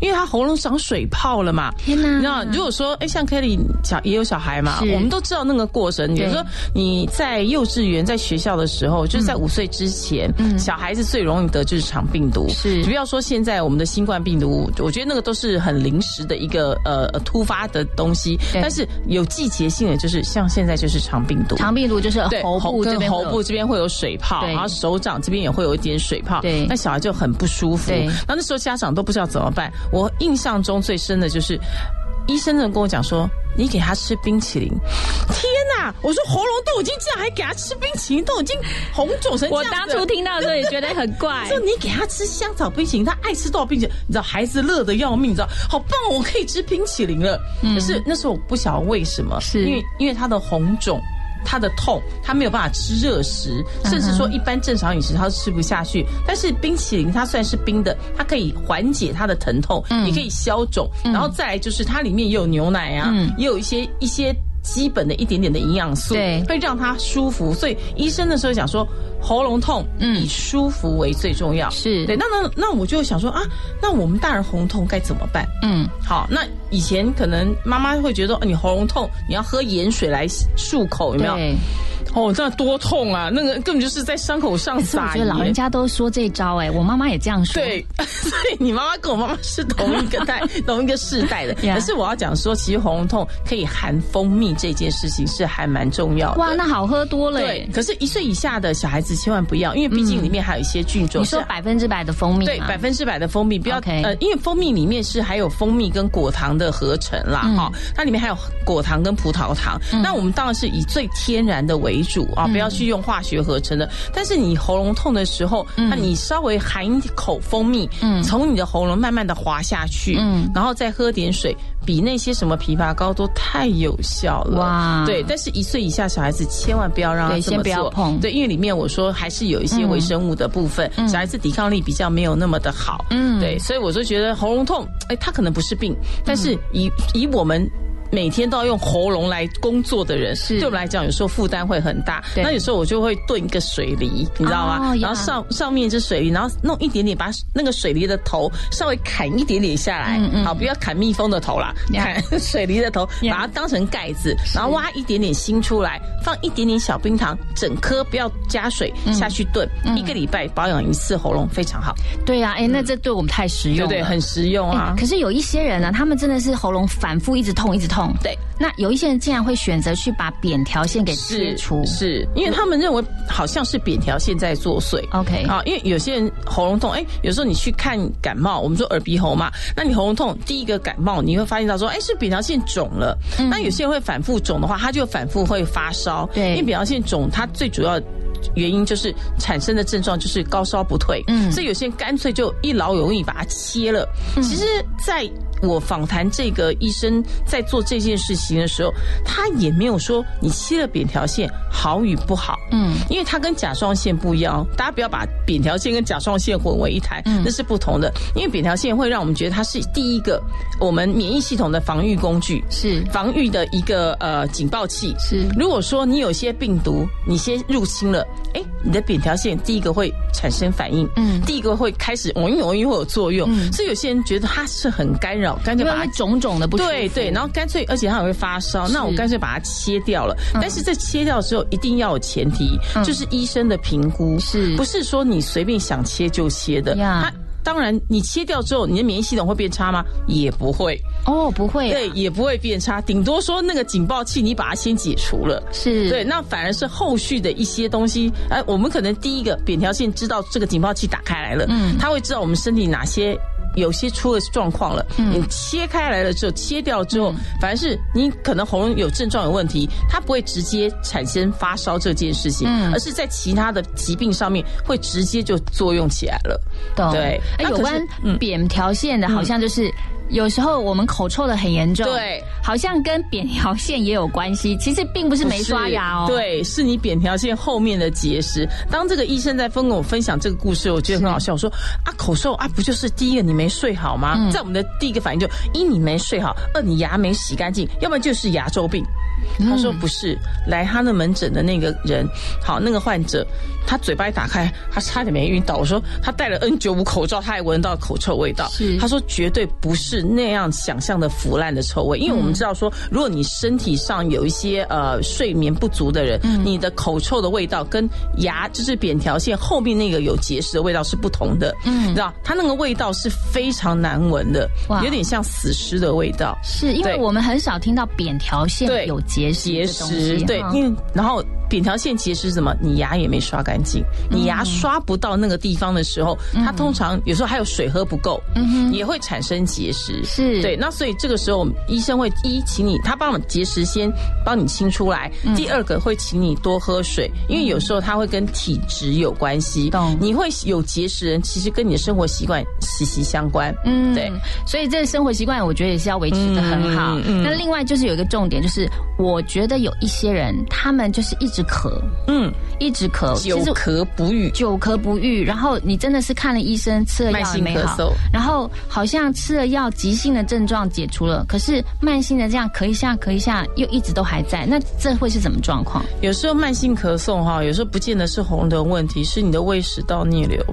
因为他喉咙长水泡了嘛。天哪！你知道，如果说哎，像 Kelly 小也有小孩嘛，我们都知道那个过程。比如说你在幼稚园、在学校的时候，就是在五岁之前，小孩子最容易得就是肠病毒。是不要说现在我们的新冠病毒，我觉得那个都是很临时的一个呃突发的东西，但是有季节性的，就是像现在就是肠病毒。肠病毒就是对喉部这边会有喉部这边会有水泡，然后手掌这边也会有一点水泡，对那小孩就很不舒服。对那那时候家长都不知道怎么办。我印象中最深的就是。医生呢跟我讲说，你给他吃冰淇淋。(laughs) 天哪！我说喉咙都已经这样，还给他吃冰淇淋，都已经红肿成这我样子当初听到的时候也觉得很怪 (laughs) 说你给他吃香草冰淇淋，他爱吃多少冰淇淋？你知道孩子乐得要命，你知道好棒哦，我可以吃冰淇淋了。可是那时候我不晓得为什么，是因为因为他的红肿。他的痛，他没有办法吃热食，甚至说一般正常饮食他是吃不下去。但是冰淇淋它虽然是冰的，它可以缓解他的疼痛，也可以消肿。然后再来就是它里面也有牛奶啊，也有一些一些。基本的一点点的营养素，对会让他舒服。所以医生的时候讲说，喉咙痛，以舒服为最重要。是对。那那那我就想说啊，那我们大人喉咙痛该怎么办？嗯，好，那以前可能妈妈会觉得，哦你喉咙痛，你要喝盐水来漱口，有没有？对。哦，那多痛啊！那个根本就是在伤口上可是我撒觉得老人。家都说这招，哎，我妈妈也这样说。对，(laughs) 所以你妈妈跟我妈妈是同一个代、(laughs) 同一个世代的。可是我要讲说，其实喉咙痛可以含蜂蜜这件事情是还蛮重要的。哇，那好喝多了对，。可是，一岁以下的小孩子，千万不要，因为毕竟里面还有一些菌种。你说是百分之百的蜂蜜，对，百分之百的蜂蜜，不要呃，因为蜂蜜里面是还有蜂蜜跟果糖的合成啦，嗯哈、它里面还有果糖跟葡萄糖。那我们当然是以最天然的为主啊，嗯。不要去用化学合成的。但是你喉咙痛的时候，那你稍微含一口蜂蜜，嗯。从你的喉咙慢慢的滑下去，嗯。然后再喝点水。比那些什么枇杷膏都太有效了，哇。对，但是一岁以下小孩子千万不要让他对先这么做，不要碰。对，因为里面我说还是有一些微生物的部分，小孩子抵抗力比较没有那么的好，嗯。对，所以我就觉得喉咙痛，哎，它可能不是病，但是以以我们。每天都要用喉咙来工作的人，是对我们来讲，有时候负担会很大。对那有时候我就会炖一个水梨，你知道吗？哦然后上上面是水梨，然后弄一点点，把那个水梨的头稍微砍一点点下来，嗯嗯好，不要砍蜜蜂的头啦，呀砍 (laughs) 水梨的头，把它当成盖子，然后挖一点点心出来，放一点点小冰糖，整颗不要加水嗯下去炖，一个礼拜保养一次喉咙非常好，对呀、啊，哎，那这对我们太实用了，对对？很实用啊哎。可是有一些人呢，他们真的是喉咙反复一直痛，一直痛。对，那有一些人竟然会选择去把扁条线给切除。是因为他们认为好像是扁条线在作祟。OK 啊，因为有些人喉咙痛，哎，有时候你去看感冒，我们说耳鼻喉嘛，那你喉咙痛，第一个感冒你会发现到说，哎，是扁条线肿了。那有些人会反复肿的话，他就反复会发烧。嗯对因为扁条线肿，它最主要。原因就是产生的症状就是高烧不退，嗯所以有些人干脆就一劳永逸把它切了。其实，在我访谈这个医生在做这件事情的时候，他也没有说你切了扁条线好与不好，嗯，因为它跟甲状腺不一样，大家不要把扁条线跟甲状腺混为一谈，嗯。那是不同的。因为扁条线会让我们觉得它是第一个我们免疫系统的防御工具，是。防御的一个呃警报器。是。如果说你有些病毒你先入侵了，哎，你的扁条线第一个会产生反应，嗯。第一个会开始容易容易会有作用，嗯。所以有些人觉得它是很干扰，干脆把它种种的不。对对，然后干脆，而且它还会发烧，那我干脆把它切掉了。嗯但是在切掉之后，一定要有前提，嗯就是医生的评估，是不是说你随便想切就切的？它当然，你切掉之后，你的免疫系统会变差吗？也不会，哦，不会、啊，对，也不会变差，顶多说那个警报器你把它先解除了。是，对，那反而是后续的一些东西，哎，我们可能第一个扁条线知道这个警报器打开来了，嗯他会知道我们身体哪些。有些出了状况了，嗯。你切开来了之后，切掉之后，反而是你可能喉咙有症状有问题，它不会直接产生发烧这件事情，嗯。而是在其他的疾病上面会直接就作用起来了。对。有关嗯。扁条线的，好像就是。有时候我们口臭的很严重，对，好像跟扁条线也有关系。其实并不是没刷牙哦，对，是你扁条线后面的结石。当这个医生在跟我分享这个故事，我觉得很好笑。我说啊，口臭啊，不就是第一个你没睡好吗？嗯在我们的第一个反应就一你没睡好，二你牙没洗干净，要不然就是牙周病。他说不是，来他的门诊的那个人，好，那个患者，他嘴巴一打开，他差点没晕倒。我说他戴了 N 九五口罩，他还闻到口臭味道。是他说绝对不是那样想象的腐烂的臭味，因为我们知道说，如果你身体上有一些呃睡眠不足的人，你的口臭的味道跟牙就是扁条线后面那个有结石的味道是不同的。嗯，你知道它那个味道是非常难闻的，有点像死尸的味道。是因为我们很少听到扁条线有结石结石，对，因为然后扁条线结石是什么？你牙也没刷干净，你牙刷不到那个地方的时候，它通常有时候还有水喝不够，也会产生结石。是对，那所以这个时候医生会一请你，他帮我们结石先帮你清出来，第二个会请你多喝水，因为有时候它会跟体质有关系。懂你会有结石人，其实跟你的生活习惯息息相关。嗯对，所以这个生活习惯，我觉得也是要维持的很好。嗯嗯那另外就是有一个重点，就是我觉得有一些人，他们就是一直咳，嗯，一直咳，久咳不愈。久咳不愈，然后你真的是看了医生，吃了药也没好然后好像吃了药，急性的症状解除了，可是慢性的这样咳一下咳一下，又一直都还在，那这会是什么状况？有时候慢性咳嗽哈，有时候不见得是喉咙的问题，是你的胃食道逆流。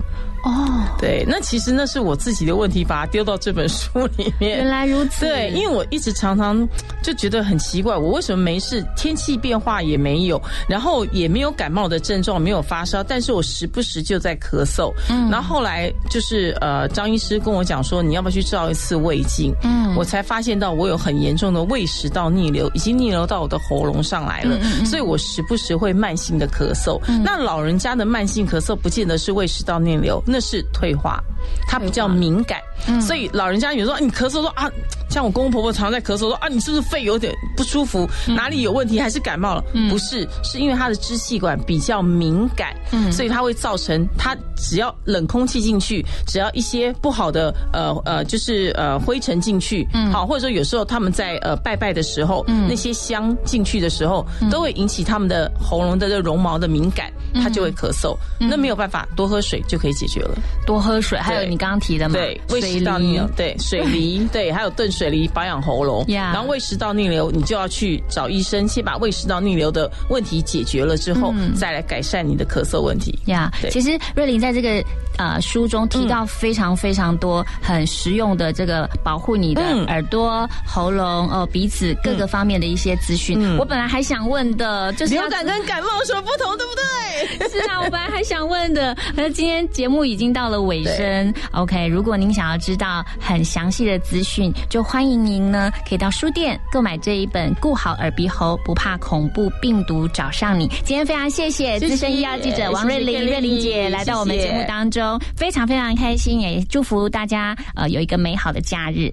哦，对，那其实那是我自己的问题，把它丢到这本书里面。原来如此。对，因为我一直常常就觉得很奇怪，我为什么没事？天气变化也没有，然后也没有感冒的的症状，没有发烧，但是我时不时就在咳嗽。嗯然后后来就是呃，张医师跟我讲说，你要不要去照一次胃镜？嗯我才发现到我有很严重的胃食道逆流，已经逆流到我的喉咙上来了，嗯所以我时不时会慢性的咳嗽。那老人家的慢性咳嗽不见得是胃食道逆流，那是退化，它比较敏感，嗯。所以老人家有时候你咳嗽说啊，像我公公婆婆常在咳嗽说啊，你是不是肺有点不舒服，哪里有问题，还是感冒了？不是，是因为他的支气管比较敏感，嗯。所以它会造成他只要冷空气进去，只要一些不好的呃呃，就是呃灰尘进去，嗯。好，或者说有时候他们在呃拜拜的时候，那些香进去的时候，嗯。都会引起他们的喉咙的这绒毛的敏感，他就会咳嗽。嗯。那没有办法，多喝水就可以解决了。多喝水，还有你刚刚提的嘛，对，胃食道逆流，对水梨，(laughs) 对，还有炖水梨保养喉咙。呀然后胃食道逆流，你就要去找医生，先把胃食道逆流的问题解决了之后，嗯再来改善你的咳嗽问题。呀对其实瑞玲在这个呃书中提到非常非常多很实用的这个保护你的嗯耳朵、喉咙、哦鼻子各个方面的一些资讯。嗯我本来还想问的，就是流感跟感冒有什么不同，对不对？(laughs) 是啊，我本来还想问的，那今天节目已经到了尾声。OK，如果您想要知道很详细的资讯，就欢迎您呢可以到书店购买这一本《顾好耳鼻喉，不怕恐怖病毒找上你》。今天非常谢谢资深医药记者王瑞玲瑞玲姐来到我们节目当中，非常非常开心，也祝福大家呃有一个美好的假日。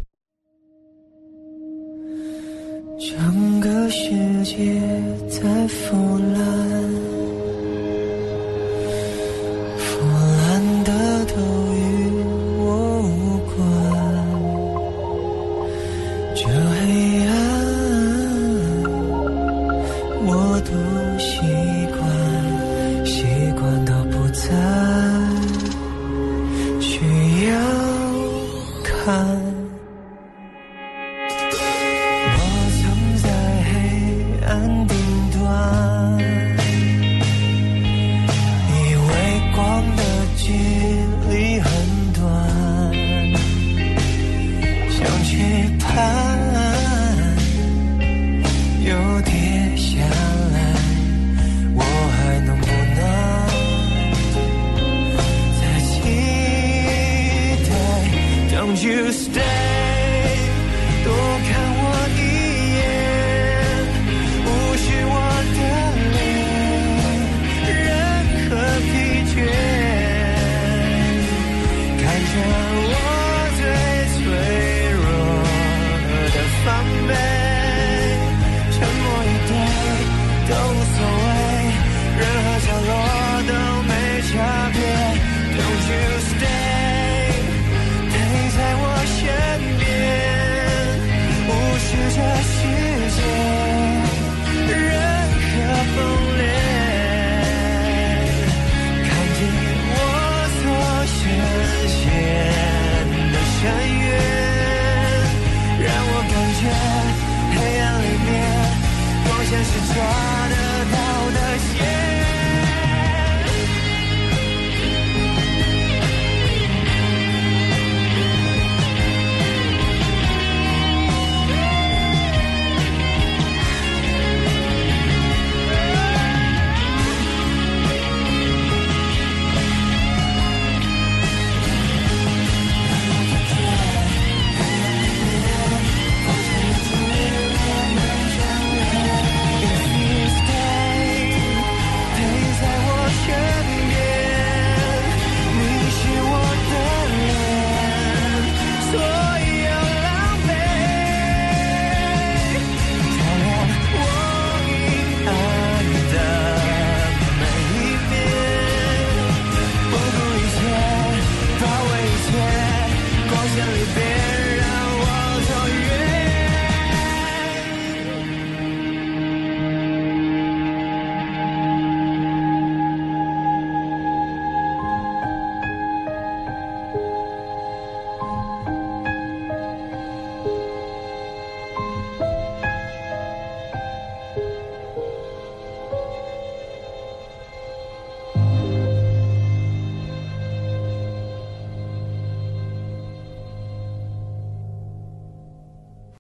整个世界在腐烂，